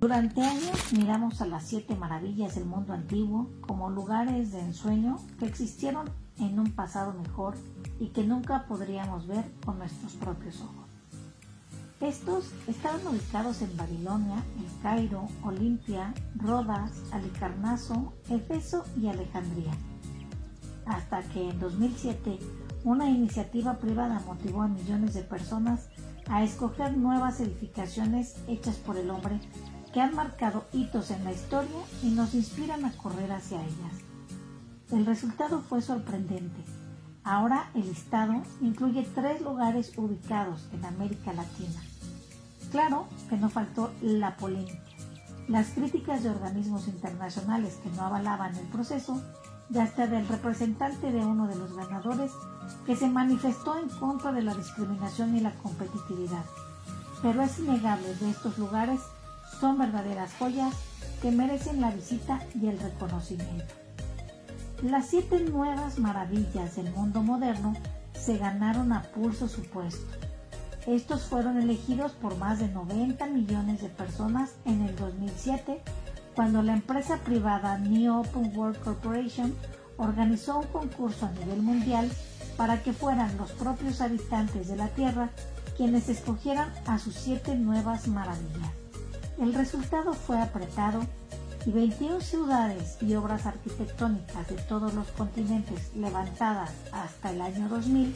Durante años miramos a las siete maravillas del mundo antiguo como lugares de ensueño que existieron en un pasado mejor y que nunca podríamos ver con nuestros propios ojos. Estos estaban ubicados en Babilonia, El Cairo, Olimpia, Rodas, Alicarnaso, Efeso y Alejandría. Hasta que en 2007 una iniciativa privada motivó a millones de personas a escoger nuevas edificaciones hechas por el hombre que han marcado hitos en la historia y nos inspiran a correr hacia ellas. El resultado fue sorprendente. Ahora el listado incluye tres lugares ubicados en América Latina. Claro que no faltó la polémica. Las críticas de organismos internacionales que no avalaban el proceso y hasta del representante de uno de los ganadores que se manifestó en contra de la discriminación y la competitividad. Pero es innegable de estos lugares son verdaderas joyas que merecen la visita y el reconocimiento. Las siete nuevas maravillas del mundo moderno se ganaron a pulso su puesto. Estos fueron elegidos por más de 90 millones de personas en el 2007, cuando la empresa privada New Open World Corporation organizó un concurso a nivel mundial para que fueran los propios habitantes de la Tierra quienes escogieran a sus siete nuevas maravillas. El resultado fue apretado y 21 ciudades y obras arquitectónicas de todos los continentes levantadas hasta el año 2000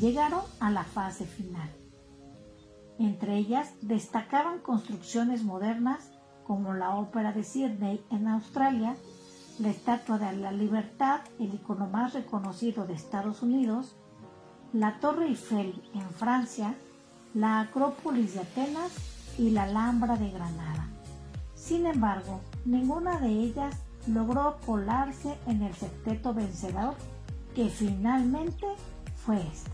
llegaron a la fase final. Entre ellas destacaban construcciones modernas como la Ópera de Sydney en Australia, la Estatua de la Libertad, el icono más reconocido de Estados Unidos, la Torre Eiffel en Francia, la Acrópolis de Atenas y la Alhambra de Granada. Sin embargo, ninguna de ellas logró colarse en el septeto vencedor, que finalmente fue este.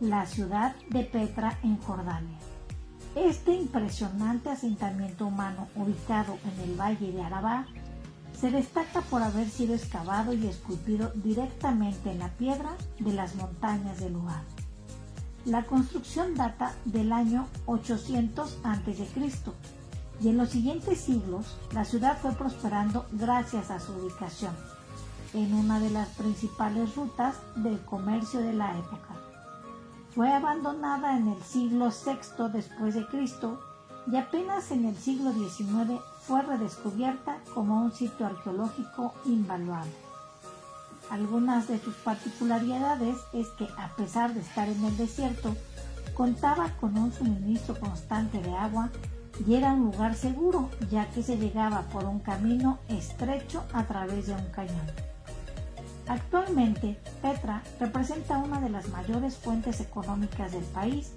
La ciudad de Petra en Jordania. Este impresionante asentamiento humano ubicado en el valle de Arabá se destaca por haber sido excavado y esculpido directamente en la piedra de las montañas del lugar. La construcción data del año 800 a.C. y en los siguientes siglos la ciudad fue prosperando gracias a su ubicación en una de las principales rutas del comercio de la época. Fue abandonada en el siglo VI después de Cristo y apenas en el siglo XIX fue redescubierta como un sitio arqueológico invaluable. Algunas de sus particularidades es que a pesar de estar en el desierto, contaba con un suministro constante de agua y era un lugar seguro, ya que se llegaba por un camino estrecho a través de un cañón. Actualmente, Petra representa una de las mayores fuentes económicas del país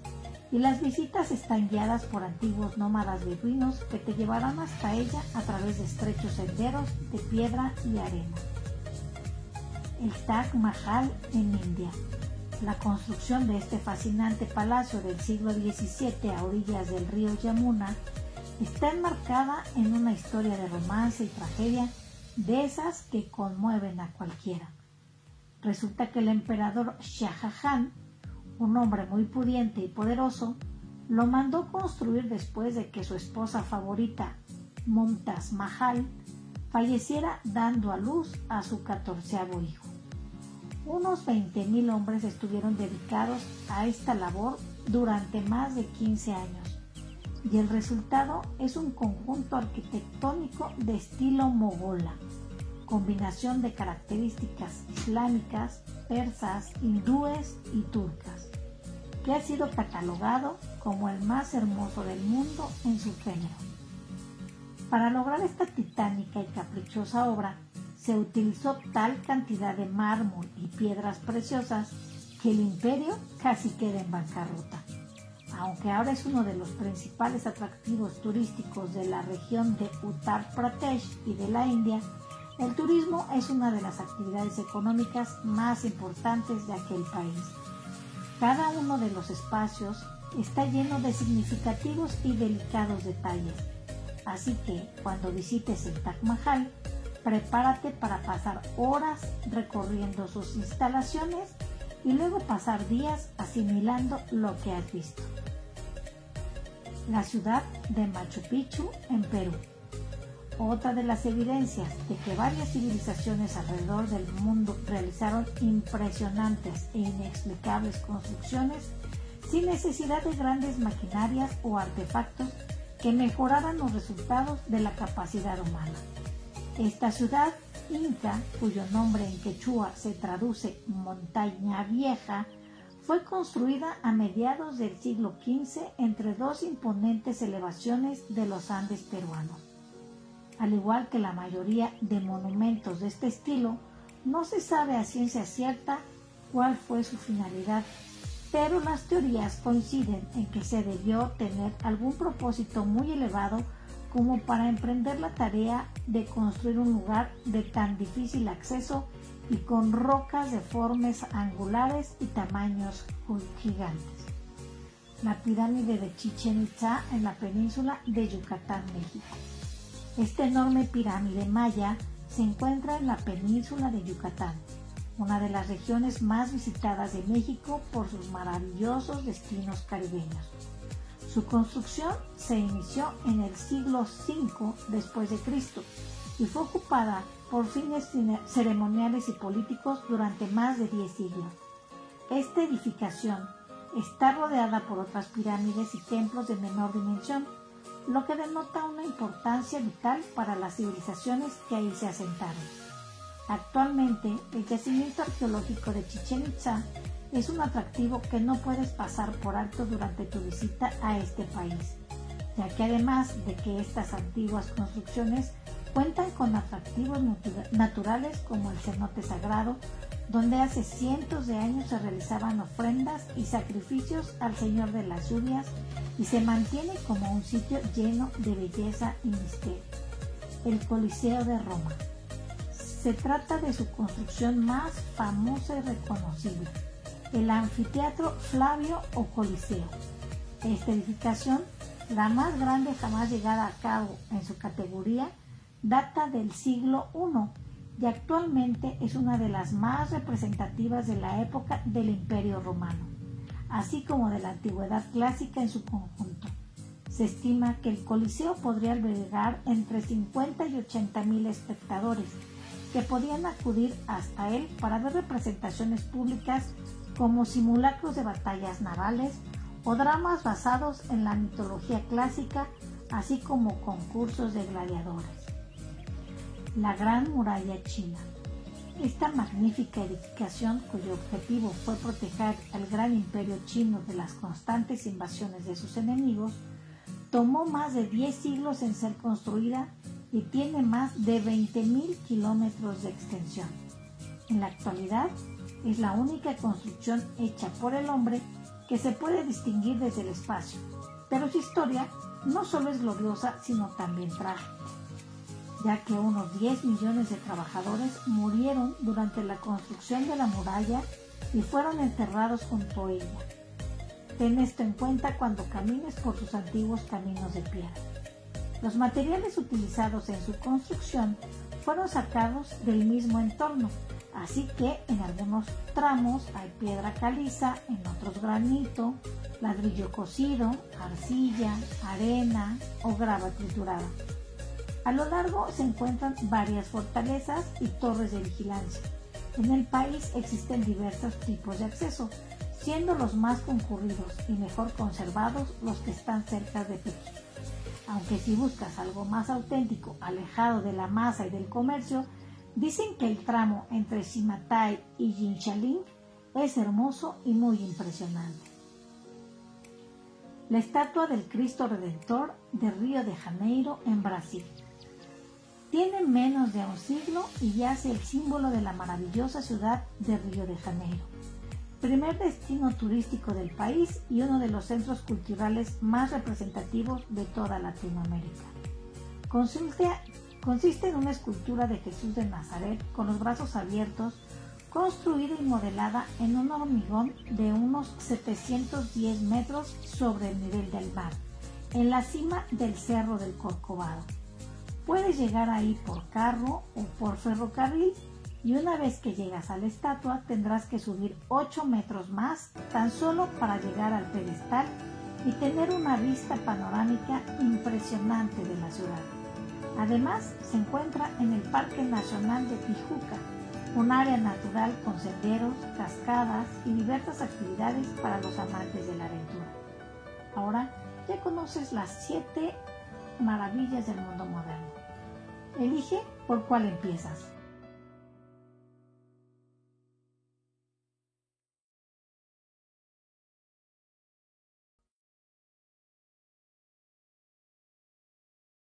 y las visitas están guiadas por antiguos nómadas beduinos que te llevarán hasta ella a través de estrechos senderos de piedra y arena el Taj Mahal en India. La construcción de este fascinante palacio del siglo XVII a orillas del río Yamuna está enmarcada en una historia de romance y tragedia de esas que conmueven a cualquiera. Resulta que el emperador Shah Jahan, un hombre muy pudiente y poderoso, lo mandó construir después de que su esposa favorita, Mumtaz Mahal, falleciera dando a luz a su catorceavo hijo. Unos 20.000 hombres estuvieron dedicados a esta labor durante más de 15 años y el resultado es un conjunto arquitectónico de estilo mogola, combinación de características islámicas, persas, hindúes y turcas, que ha sido catalogado como el más hermoso del mundo en su género. Para lograr esta titánica y caprichosa obra, se utilizó tal cantidad de mármol y piedras preciosas que el imperio casi queda en bancarrota. Aunque ahora es uno de los principales atractivos turísticos de la región de Uttar Pradesh y de la India, el turismo es una de las actividades económicas más importantes de aquel país. Cada uno de los espacios está lleno de significativos y delicados detalles, así que cuando visites el Taj Mahal, prepárate para pasar horas recorriendo sus instalaciones y luego pasar días asimilando lo que has visto. la ciudad de Machu Picchu en Perú. Otra de las evidencias de que varias civilizaciones alrededor del mundo realizaron impresionantes e inexplicables construcciones sin necesidad de grandes maquinarias o artefactos que mejoraran los resultados de la capacidad humana. Esta ciudad inca, cuyo nombre en quechua se traduce montaña vieja, fue construida a mediados del siglo XV entre dos imponentes elevaciones de los Andes peruanos. Al igual que la mayoría de monumentos de este estilo, no se sabe a ciencia cierta cuál fue su finalidad, pero las teorías coinciden en que se debió tener algún propósito muy elevado como para emprender la tarea de construir un lugar de tan difícil acceso y con rocas deformes angulares y tamaños gigantes. La pirámide de Chichen Itza en la península de Yucatán, México. Esta enorme pirámide maya se encuentra en la península de Yucatán, una de las regiones más visitadas de México por sus maravillosos destinos caribeños. Su construcción se inició en el siglo V después de Cristo y fue ocupada por fines ceremoniales y políticos durante más de 10 siglos. Esta edificación está rodeada por otras pirámides y templos de menor dimensión, lo que denota una importancia vital para las civilizaciones que ahí se asentaron. Actualmente, el yacimiento arqueológico de Chichen Itza es un atractivo que no puedes pasar por alto durante tu visita a este país, ya que además de que estas antiguas construcciones cuentan con atractivos naturales como el cenote sagrado, donde hace cientos de años se realizaban ofrendas y sacrificios al Señor de las lluvias y se mantiene como un sitio lleno de belleza y misterio. El Coliseo de Roma. Se trata de su construcción más famosa y reconocible el anfiteatro Flavio o Coliseo. Esta edificación, la más grande jamás llegada a cabo en su categoría, data del siglo I y actualmente es una de las más representativas de la época del Imperio Romano, así como de la antigüedad clásica en su conjunto. Se estima que el Coliseo podría albergar entre 50 y 80 mil espectadores, que podían acudir hasta él para ver representaciones públicas como simulacros de batallas navales o dramas basados en la mitología clásica, así como concursos de gladiadores. La Gran Muralla China. Esta magnífica edificación, cuyo objetivo fue proteger al gran imperio chino de las constantes invasiones de sus enemigos, tomó más de 10 siglos en ser construida y tiene más de 20.000 kilómetros de extensión. En la actualidad, es la única construcción hecha por el hombre que se puede distinguir desde el espacio, pero su historia no solo es gloriosa, sino también trágica, ya que unos 10 millones de trabajadores murieron durante la construcción de la muralla y fueron enterrados junto a ella. Ten esto en cuenta cuando camines por sus antiguos caminos de piedra. Los materiales utilizados en su construcción fueron sacados del mismo entorno, Así que en algunos tramos hay piedra caliza, en otros granito, ladrillo cocido, arcilla, arena o grava triturada. A lo largo se encuentran varias fortalezas y torres de vigilancia. En el país existen diversos tipos de acceso, siendo los más concurridos y mejor conservados los que están cerca de Pekín. Aunque si buscas algo más auténtico, alejado de la masa y del comercio, Dicen que el tramo entre Shimatai y Jinchaling es hermoso y muy impresionante. La estatua del Cristo Redentor de Río de Janeiro en Brasil. Tiene menos de un siglo y yace el símbolo de la maravillosa ciudad de Río de Janeiro, primer destino turístico del país y uno de los centros culturales más representativos de toda Latinoamérica. Consulte Consiste en una escultura de Jesús de Nazaret con los brazos abiertos, construida y modelada en un hormigón de unos 710 metros sobre el nivel del mar, en la cima del Cerro del Corcovado. Puedes llegar ahí por carro o por ferrocarril y una vez que llegas a la estatua tendrás que subir 8 metros más tan solo para llegar al pedestal y tener una vista panorámica impresionante de la ciudad. Además, se encuentra en el Parque Nacional de Tijuca, un área natural con senderos, cascadas y diversas actividades para los amantes de la aventura. Ahora ya conoces las siete maravillas del mundo moderno. Elige por cuál empiezas.